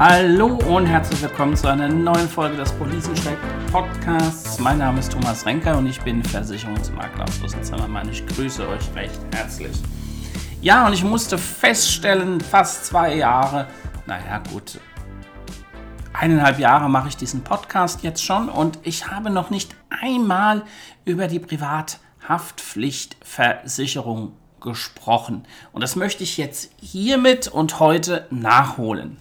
Hallo und herzlich willkommen zu einer neuen Folge des Policencheck Podcasts. Mein Name ist Thomas Renker und ich bin Versicherungsmakler aus Rüsselsheim. Ich grüße euch recht herzlich. Ja, und ich musste feststellen, fast zwei Jahre, naja gut, eineinhalb Jahre mache ich diesen Podcast jetzt schon und ich habe noch nicht einmal über die Privathaftpflichtversicherung gesprochen. Und das möchte ich jetzt hiermit und heute nachholen.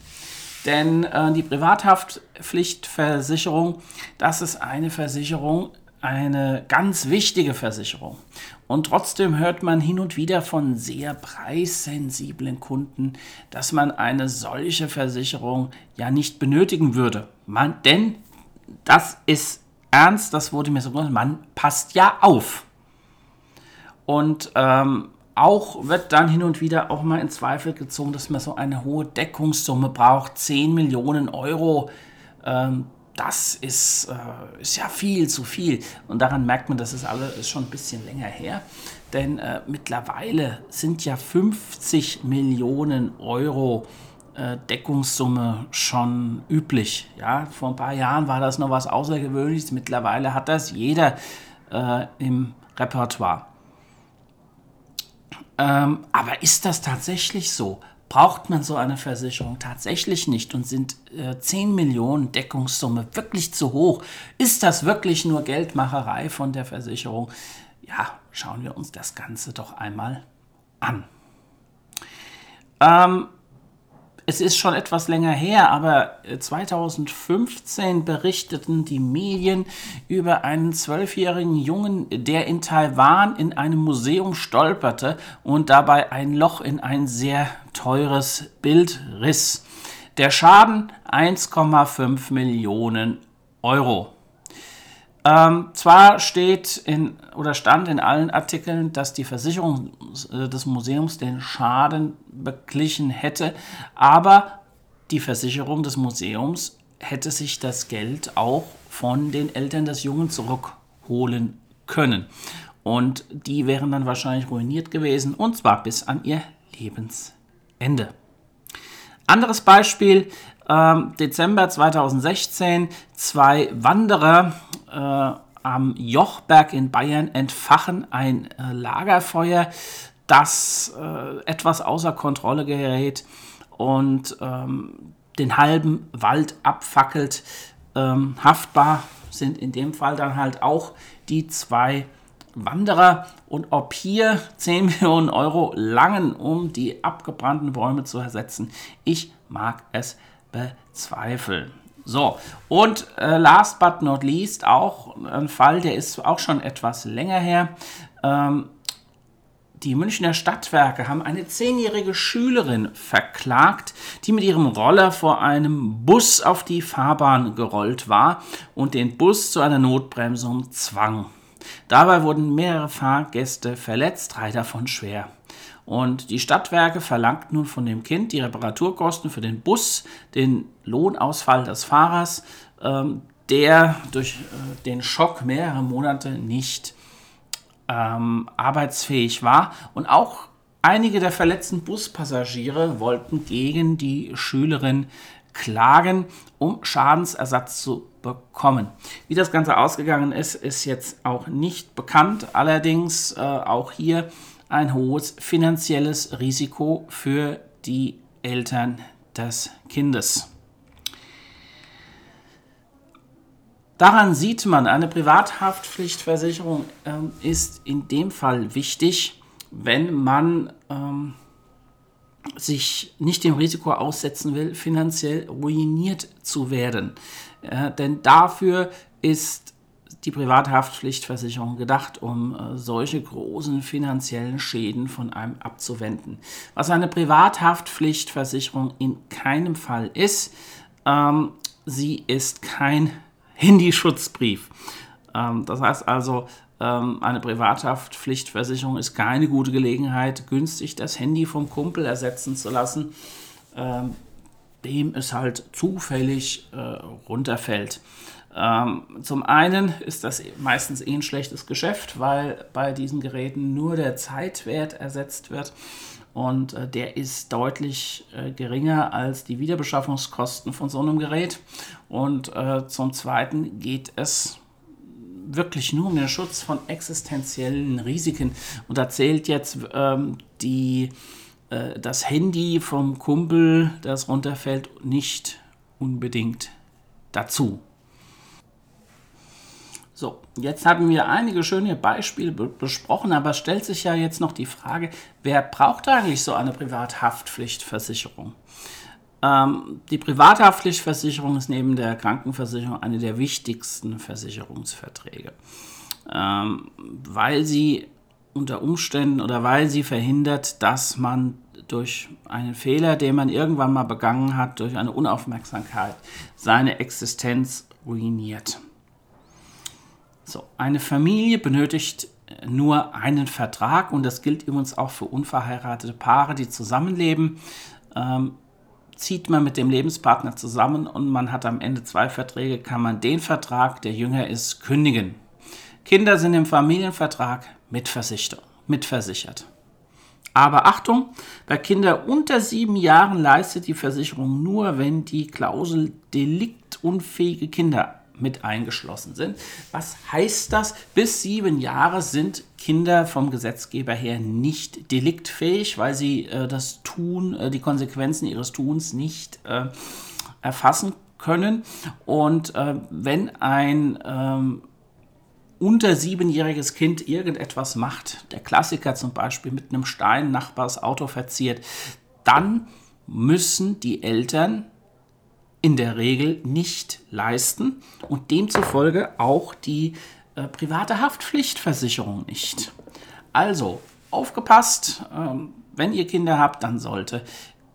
Denn äh, die Privathaftpflichtversicherung, das ist eine Versicherung, eine ganz wichtige Versicherung. Und trotzdem hört man hin und wieder von sehr preissensiblen Kunden, dass man eine solche Versicherung ja nicht benötigen würde. Man, denn das ist ernst, das wurde mir so gesagt, man passt ja auf. Und ähm, auch wird dann hin und wieder auch mal in Zweifel gezogen, dass man so eine hohe Deckungssumme braucht, 10 Millionen Euro. Ähm, das ist, äh, ist ja viel zu viel. Und daran merkt man, das ist alles schon ein bisschen länger her. Denn äh, mittlerweile sind ja 50 Millionen Euro äh, Deckungssumme schon üblich. Ja, vor ein paar Jahren war das noch was Außergewöhnliches. Mittlerweile hat das jeder äh, im Repertoire. Ähm, aber ist das tatsächlich so? Braucht man so eine Versicherung tatsächlich nicht und sind äh, 10 Millionen Deckungssumme wirklich zu hoch? Ist das wirklich nur Geldmacherei von der Versicherung? Ja, schauen wir uns das Ganze doch einmal an. Ähm, es ist schon etwas länger her, aber 2015 äh, berichteten die Medien über einen zwölfjährigen Jungen, der in Taiwan in einem Museum stolperte und dabei ein Loch in ein sehr teures Bild riss. Der Schaden 1,5 Millionen Euro. Ähm, zwar steht in oder stand in allen Artikeln, dass die Versicherung äh, des Museums den Schaden beglichen hätte, aber die Versicherung des Museums hätte sich das Geld auch von den Eltern des Jungen zurückholen können. Und die wären dann wahrscheinlich ruiniert gewesen, und zwar bis an ihr Lebensende. Anderes Beispiel, ähm, Dezember 2016, zwei Wanderer äh, am Jochberg in Bayern entfachen ein äh, Lagerfeuer, das äh, etwas außer Kontrolle gerät und ähm, den halben Wald abfackelt. Ähm, haftbar sind in dem Fall dann halt auch die zwei Wanderer und ob hier 10 Millionen Euro langen, um die abgebrannten Bäume zu ersetzen, ich mag es bezweifeln. So, und äh, last but not least auch ein Fall, der ist auch schon etwas länger her. Ähm, die Münchner Stadtwerke haben eine zehnjährige Schülerin verklagt, die mit ihrem Roller vor einem Bus auf die Fahrbahn gerollt war und den Bus zu einer Notbremsung zwang. Dabei wurden mehrere Fahrgäste verletzt, drei davon schwer. Und die Stadtwerke verlangt nun von dem Kind die Reparaturkosten für den Bus, den Lohnausfall des Fahrers, ähm, der durch äh, den Schock mehrere Monate nicht ähm, arbeitsfähig war. Und auch einige der verletzten Buspassagiere wollten gegen die Schülerin klagen, um Schadensersatz zu bekommen. Wie das Ganze ausgegangen ist, ist jetzt auch nicht bekannt. Allerdings äh, auch hier ein hohes finanzielles Risiko für die Eltern des Kindes. Daran sieht man, eine Privathaftpflichtversicherung ähm, ist in dem Fall wichtig, wenn man ähm, sich nicht dem Risiko aussetzen will, finanziell ruiniert zu werden. Äh, denn dafür ist die Privathaftpflichtversicherung gedacht, um äh, solche großen finanziellen Schäden von einem abzuwenden. Was eine Privathaftpflichtversicherung in keinem Fall ist, ähm, sie ist kein Handyschutzbrief. Ähm, das heißt also, ähm, eine Privathaftpflichtversicherung ist keine gute Gelegenheit, günstig das Handy vom Kumpel ersetzen zu lassen, ähm, dem es halt zufällig äh, runterfällt. Ähm, zum einen ist das meistens eh ein schlechtes Geschäft, weil bei diesen Geräten nur der Zeitwert ersetzt wird. und äh, der ist deutlich äh, geringer als die Wiederbeschaffungskosten von so einem Gerät. Und äh, zum Zweiten geht es wirklich nur um den Schutz von existenziellen Risiken. Und da zählt jetzt ähm, die, das Handy vom Kumpel, das runterfällt, nicht unbedingt dazu. So, jetzt haben wir einige schöne Beispiele besprochen, aber stellt sich ja jetzt noch die Frage, wer braucht eigentlich so eine Privathaftpflichtversicherung? Ähm, die Privathaftpflichtversicherung ist neben der Krankenversicherung eine der wichtigsten Versicherungsverträge, ähm, weil sie unter Umständen oder weil sie verhindert, dass man durch einen Fehler, den man irgendwann mal begangen hat, durch eine Unaufmerksamkeit seine Existenz ruiniert. So, eine Familie benötigt nur einen Vertrag und das gilt übrigens auch für unverheiratete Paare, die zusammenleben. Ähm, zieht man mit dem Lebenspartner zusammen und man hat am Ende zwei Verträge, kann man den Vertrag, der jünger ist, kündigen. Kinder sind im Familienvertrag mitversichert. Aber Achtung, bei Kindern unter sieben Jahren leistet die Versicherung nur, wenn die Klausel deliktunfähige Kinder mit eingeschlossen sind. Was heißt das? Bis sieben Jahre sind Kinder vom Gesetzgeber her nicht deliktfähig, weil sie äh, das Tun, äh, die Konsequenzen ihres Tuns nicht äh, erfassen können. Und äh, wenn ein ähm, unter siebenjähriges Kind irgendetwas macht, der Klassiker zum Beispiel mit einem Stein Nachbars Auto verziert, dann müssen die Eltern in der Regel nicht leisten und demzufolge auch die äh, private Haftpflichtversicherung nicht. Also aufgepasst, ähm, wenn ihr Kinder habt, dann sollte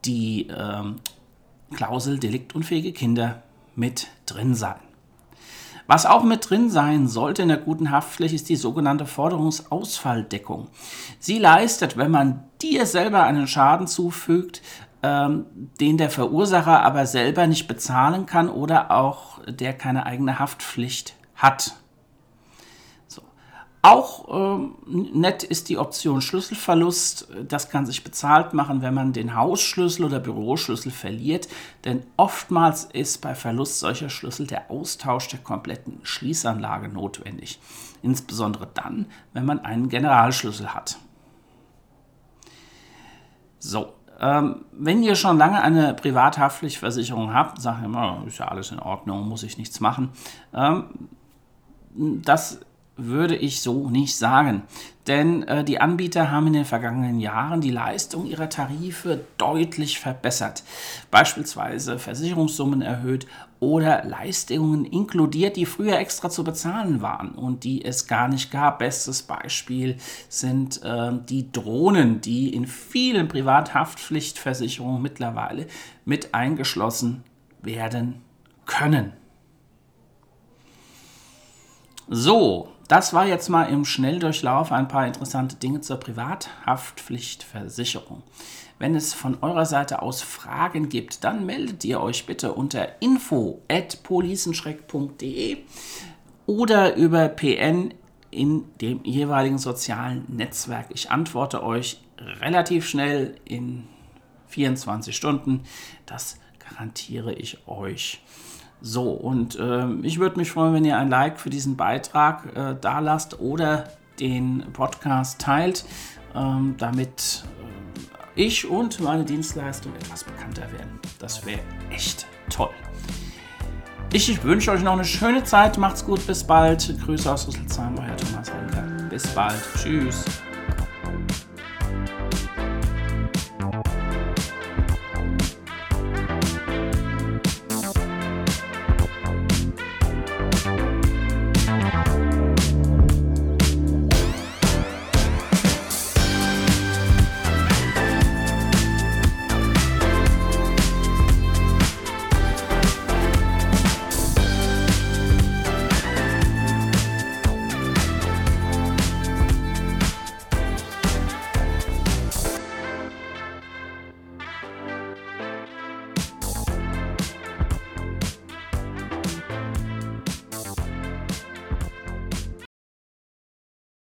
die ähm, Klausel deliktunfähige Kinder mit drin sein. Was auch mit drin sein sollte in der guten Haftpflicht ist die sogenannte Forderungsausfalldeckung. Sie leistet, wenn man dir selber einen Schaden zufügt, ähm, den der Verursacher aber selber nicht bezahlen kann oder auch der keine eigene Haftpflicht hat. So. Auch ähm, nett ist die Option Schlüsselverlust. Das kann sich bezahlt machen, wenn man den Hausschlüssel oder Büroschlüssel verliert. Denn oftmals ist bei Verlust solcher Schlüssel der Austausch der kompletten Schließanlage notwendig. Insbesondere dann, wenn man einen Generalschlüssel hat. So, ähm, wenn ihr schon lange eine Privathaftpflichtversicherung habt, sagt ihr immer, ist ja alles in Ordnung, muss ich nichts machen. Ähm, das würde ich so nicht sagen. Denn äh, die Anbieter haben in den vergangenen Jahren die Leistung ihrer Tarife deutlich verbessert. Beispielsweise Versicherungssummen erhöht oder Leistungen inkludiert, die früher extra zu bezahlen waren und die es gar nicht gab. Bestes Beispiel sind äh, die Drohnen, die in vielen Privathaftpflichtversicherungen mittlerweile mit eingeschlossen werden können. So, das war jetzt mal im Schnelldurchlauf ein paar interessante Dinge zur Privathaftpflichtversicherung. Wenn es von eurer Seite aus Fragen gibt, dann meldet ihr euch bitte unter info@policenschreck.de oder über PN in dem jeweiligen sozialen Netzwerk. Ich antworte euch relativ schnell in 24 Stunden. Das garantiere ich euch. So, und äh, ich würde mich freuen, wenn ihr ein Like für diesen Beitrag äh, da lasst oder den Podcast teilt, ähm, damit äh, ich und meine Dienstleistung etwas bekannter werden. Das wäre echt toll. Ich, ich wünsche euch noch eine schöne Zeit. Macht's gut. Bis bald. Grüße aus Rüsselsheim. Euer Thomas Holger. Bis bald. Tschüss.